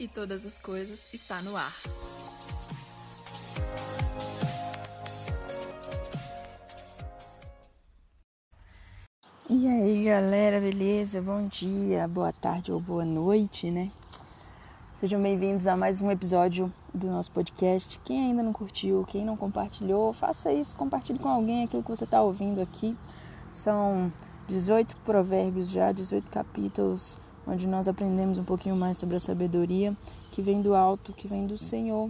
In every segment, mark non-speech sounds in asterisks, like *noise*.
e todas as coisas está no ar. E aí galera, beleza? Bom dia, boa tarde ou boa noite, né? Sejam bem-vindos a mais um episódio do nosso podcast. Quem ainda não curtiu, quem não compartilhou, faça isso, compartilhe com alguém aquilo que você está ouvindo aqui. São 18 provérbios já, 18 capítulos onde nós aprendemos um pouquinho mais sobre a sabedoria que vem do alto, que vem do Senhor.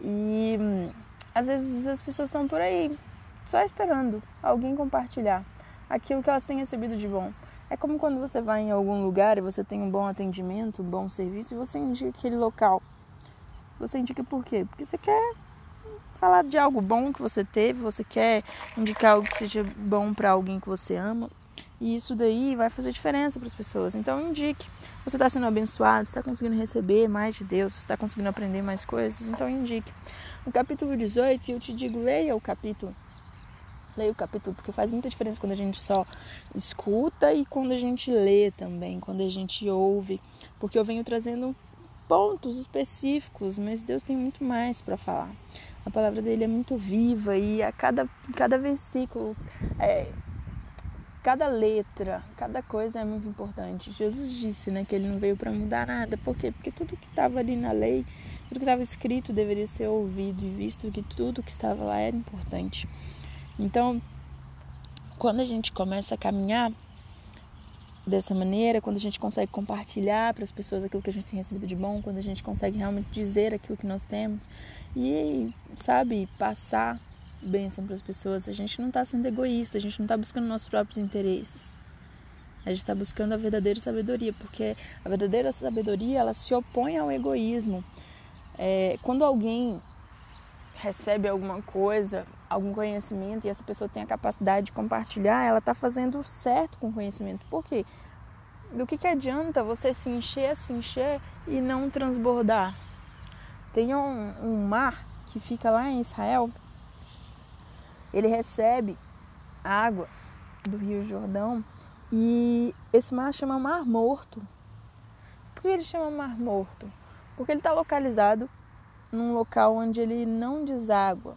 E hum, às vezes as pessoas estão por aí só esperando alguém compartilhar aquilo que elas têm recebido de bom. É como quando você vai em algum lugar e você tem um bom atendimento, um bom serviço e você indica aquele local. Você indica por quê? Porque você quer falar de algo bom que você teve, você quer indicar algo que seja bom para alguém que você ama. E isso daí vai fazer diferença para as pessoas. Então indique. Você está sendo abençoado, está conseguindo receber mais de Deus, está conseguindo aprender mais coisas, então indique. No capítulo 18, eu te digo, leia o capítulo. Leia o capítulo, porque faz muita diferença quando a gente só escuta e quando a gente lê também, quando a gente ouve. Porque eu venho trazendo pontos específicos, mas Deus tem muito mais para falar. A palavra dele é muito viva e a cada, cada versículo é, cada letra, cada coisa é muito importante. Jesus disse, né, que ele não veio para mudar nada. Por quê? Porque tudo que estava ali na lei, tudo que estava escrito deveria ser ouvido e visto que tudo que estava lá era importante. Então, quando a gente começa a caminhar dessa maneira, quando a gente consegue compartilhar para as pessoas aquilo que a gente tem recebido de bom, quando a gente consegue realmente dizer aquilo que nós temos e, sabe, passar bênção para as pessoas, a gente não está sendo egoísta, a gente não está buscando nossos próprios interesses. A gente está buscando a verdadeira sabedoria, porque a verdadeira sabedoria ela se opõe ao egoísmo. É, quando alguém recebe alguma coisa, algum conhecimento e essa pessoa tem a capacidade de compartilhar, ela está fazendo certo com o conhecimento. Por quê? Do que, que adianta você se encher, se encher e não transbordar? Tem um, um mar que fica lá em Israel ele recebe água do Rio Jordão e esse mar chama Mar Morto. Por que ele chama Mar Morto? Porque ele está localizado num local onde ele não deságua.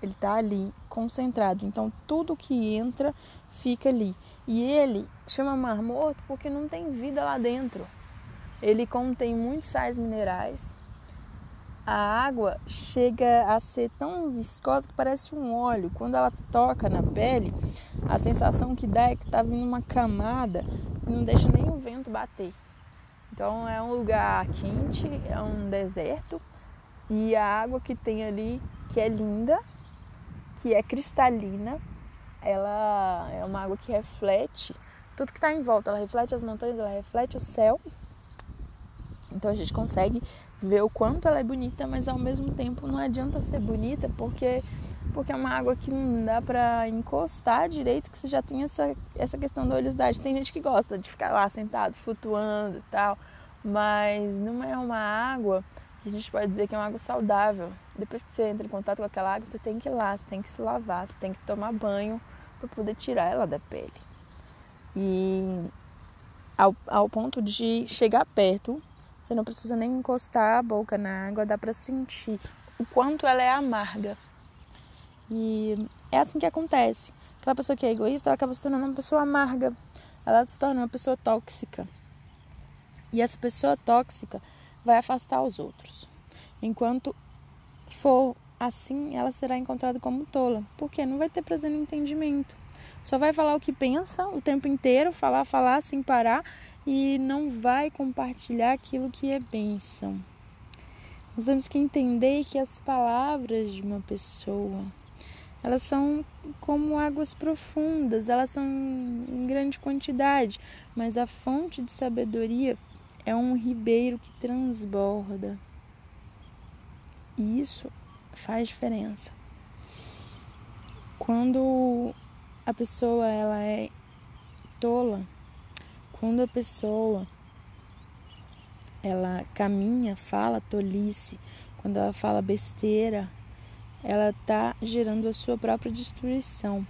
Ele está ali concentrado. Então tudo que entra fica ali. E ele chama Mar Morto porque não tem vida lá dentro. Ele contém muitos sais minerais a água chega a ser tão viscosa que parece um óleo. Quando ela toca na pele, a sensação que dá é que está vindo uma camada que não deixa nem o vento bater. Então é um lugar quente, é um deserto e a água que tem ali, que é linda, que é cristalina, ela é uma água que reflete tudo que está em volta. Ela reflete as montanhas, ela reflete o céu. Então a gente consegue ver o quanto ela é bonita, mas ao mesmo tempo não adianta ser bonita porque porque é uma água que não dá para encostar direito, que você já tem essa, essa questão da oleosidade. Tem gente que gosta de ficar lá sentado, flutuando e tal, mas não é uma água que a gente pode dizer que é uma água saudável. Depois que você entra em contato com aquela água, você tem que ir lá, você tem que se lavar, você tem que tomar banho para poder tirar ela da pele. E ao, ao ponto de chegar perto você não precisa nem encostar a boca na água, dá para sentir o quanto ela é amarga. E é assim que acontece. Aquela pessoa que é egoísta, ela acaba se tornando uma pessoa amarga. Ela se torna uma pessoa tóxica. E essa pessoa tóxica vai afastar os outros. Enquanto for assim, ela será encontrada como tola. Porque não vai ter no entendimento. Só vai falar o que pensa o tempo inteiro, falar, falar sem parar e não vai compartilhar aquilo que é bênção. Nós temos que entender que as palavras de uma pessoa, elas são como águas profundas, elas são em grande quantidade, mas a fonte de sabedoria é um ribeiro que transborda. E isso faz diferença. Quando a pessoa ela é tola, quando a pessoa ela caminha, fala tolice, quando ela fala besteira, ela está gerando a sua própria destruição.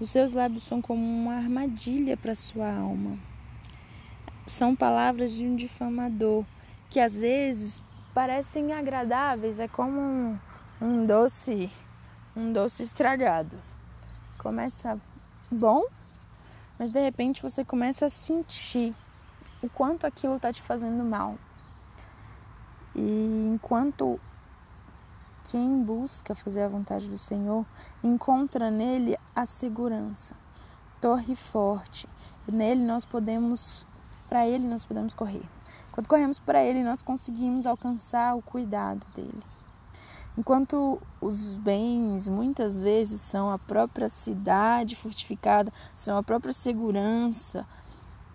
Os seus lábios são como uma armadilha para sua alma. São palavras de um difamador que às vezes parecem agradáveis, é como um, um doce, um doce estragado. Começa bom, mas de repente você começa a sentir o quanto aquilo está te fazendo mal. E enquanto quem busca fazer a vontade do Senhor encontra nele a segurança, torre forte. Nele nós podemos, para ele nós podemos correr. Quando corremos para ele, nós conseguimos alcançar o cuidado dele. Enquanto os bens muitas vezes são a própria cidade fortificada, são a própria segurança,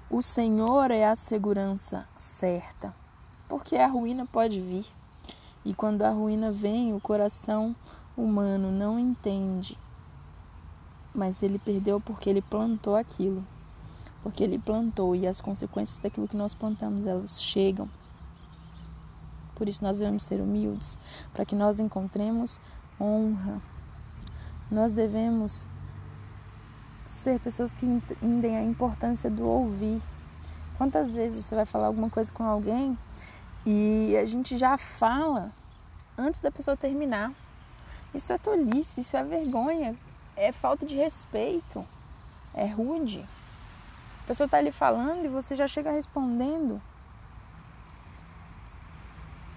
o Senhor é a segurança certa, porque a ruína pode vir. E quando a ruína vem, o coração humano não entende. Mas ele perdeu porque ele plantou aquilo. Porque ele plantou e as consequências daquilo que nós plantamos, elas chegam. Por isso nós devemos ser humildes, para que nós encontremos honra. Nós devemos ser pessoas que entendem a importância do ouvir. Quantas vezes você vai falar alguma coisa com alguém e a gente já fala antes da pessoa terminar. Isso é tolice, isso é vergonha, é falta de respeito, é rude. A pessoa está ali falando e você já chega respondendo.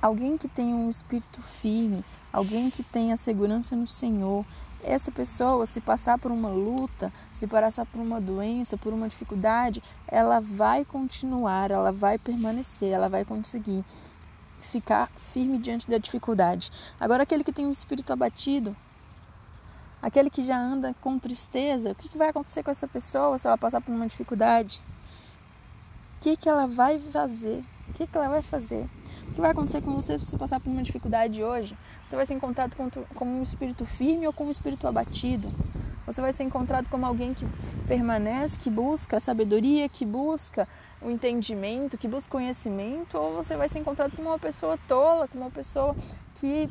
Alguém que tem um espírito firme, alguém que tem a segurança no Senhor, essa pessoa, se passar por uma luta, se passar por uma doença, por uma dificuldade, ela vai continuar, ela vai permanecer, ela vai conseguir ficar firme diante da dificuldade. Agora, aquele que tem um espírito abatido, aquele que já anda com tristeza, o que vai acontecer com essa pessoa se ela passar por uma dificuldade? O que, que ela vai fazer? O que, que ela vai fazer? O que vai acontecer com você se você passar por uma dificuldade hoje? Você vai ser encontrado como um espírito firme ou como um espírito abatido? Você vai ser encontrado como alguém que permanece, que busca a sabedoria, que busca o entendimento, que busca conhecimento, ou você vai ser encontrado como uma pessoa tola, como uma pessoa que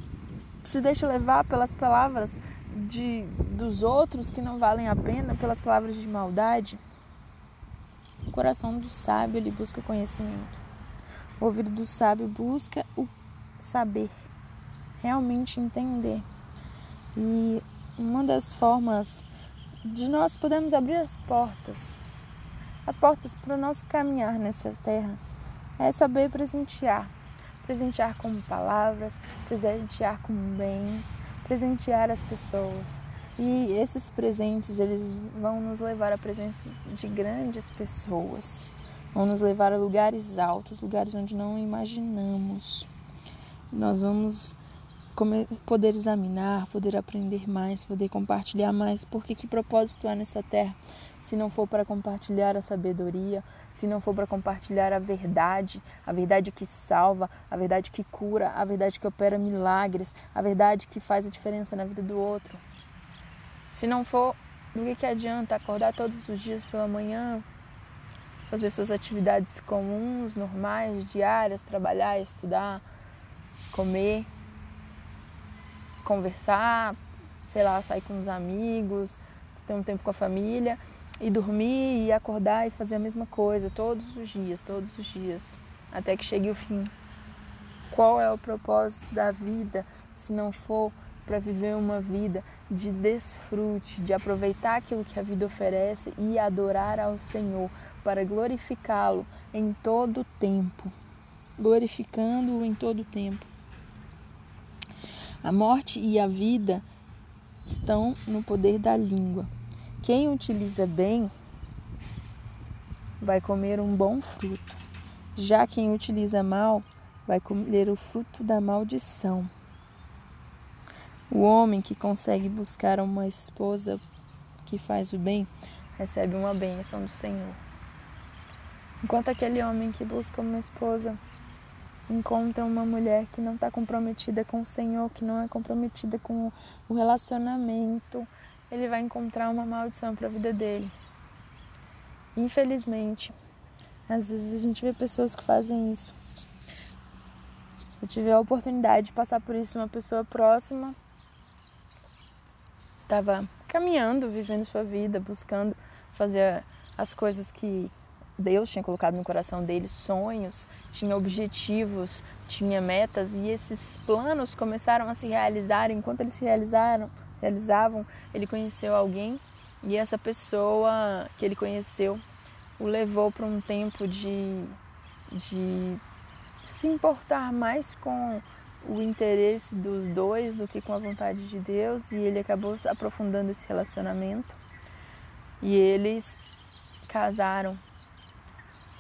se deixa levar pelas palavras de, dos outros que não valem a pena, pelas palavras de maldade. O coração do sábio ele busca conhecimento. O ouvido do sábio busca o saber realmente entender. E uma das formas de nós podermos abrir as portas, as portas para o nosso caminhar nessa terra, é saber presentear. Presentear com palavras, presentear com bens, presentear as pessoas. E esses presentes, eles vão nos levar à presença de grandes pessoas, vão nos levar a lugares altos, lugares onde não imaginamos. Nós vamos poder examinar, poder aprender mais, poder compartilhar mais, porque que propósito há nessa terra se não for para compartilhar a sabedoria, se não for para compartilhar a verdade, a verdade que salva, a verdade que cura, a verdade que opera milagres, a verdade que faz a diferença na vida do outro. Se não for, do que, que adianta acordar todos os dias pela manhã, fazer suas atividades comuns, normais, diárias, trabalhar, estudar, comer, conversar, sei lá, sair com os amigos, ter um tempo com a família e dormir e acordar e fazer a mesma coisa todos os dias, todos os dias, até que chegue o fim. Qual é o propósito da vida se não for para viver uma vida de desfrute, de aproveitar aquilo que a vida oferece e adorar ao Senhor, para glorificá-lo em todo o tempo, glorificando-o em todo o tempo. A morte e a vida estão no poder da língua. Quem utiliza bem vai comer um bom fruto. Já quem utiliza mal vai comer o fruto da maldição. O homem que consegue buscar uma esposa que faz o bem recebe uma bênção do Senhor. Enquanto aquele homem que busca uma esposa encontra uma mulher que não está comprometida com o Senhor, que não é comprometida com o relacionamento, ele vai encontrar uma maldição para a vida dele. Infelizmente, às vezes a gente vê pessoas que fazem isso. Eu tive a oportunidade de passar por isso, uma pessoa próxima estava caminhando, vivendo sua vida, buscando fazer as coisas que Deus tinha colocado no coração dele sonhos, tinha objetivos, tinha metas e esses planos começaram a se realizar. Enquanto eles se realizaram, realizavam, ele conheceu alguém e essa pessoa que ele conheceu o levou para um tempo de, de se importar mais com o interesse dos dois do que com a vontade de Deus e ele acabou aprofundando esse relacionamento e eles casaram.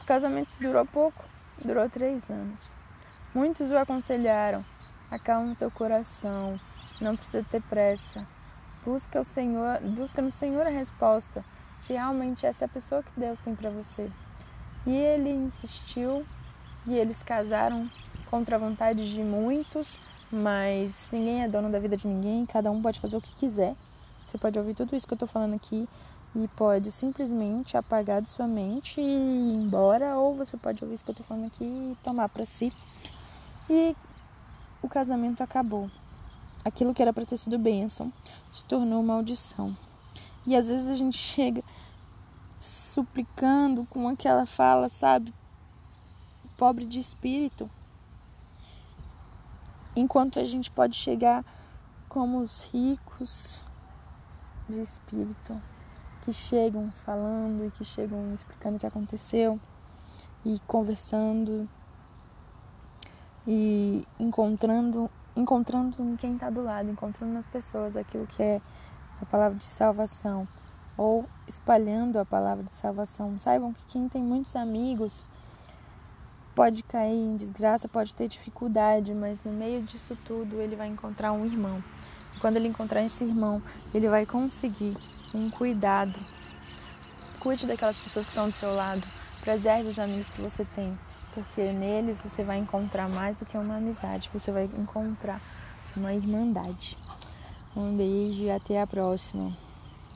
O casamento durou pouco, durou três anos. Muitos o aconselharam: acalma o teu coração, não precisa ter pressa. Busca o Senhor, busca no Senhor a resposta, se realmente essa é a pessoa que Deus tem para você. E ele insistiu e eles casaram contra a vontade de muitos, mas ninguém é dono da vida de ninguém, cada um pode fazer o que quiser. Você pode ouvir tudo isso que eu estou falando aqui e pode simplesmente apagar de sua mente e ir embora, ou você pode ouvir isso que eu estou falando aqui e tomar para si. E o casamento acabou. Aquilo que era para ter sido bênção se tornou maldição. E às vezes a gente *laughs* chega suplicando com aquela fala, sabe? Pobre de espírito. Enquanto a gente pode chegar como os ricos de espírito que chegam falando e que chegam explicando o que aconteceu e conversando e encontrando encontrando em quem está do lado, encontrando nas pessoas aquilo que é a palavra de salvação ou espalhando a palavra de salvação. Saibam que quem tem muitos amigos pode cair em desgraça, pode ter dificuldade, mas no meio disso tudo ele vai encontrar um irmão. E quando ele encontrar esse irmão, ele vai conseguir um cuidado. Cuide daquelas pessoas que estão do seu lado. Preserve os amigos que você tem, porque neles você vai encontrar mais do que uma amizade, você vai encontrar uma irmandade. Um beijo e até a próxima.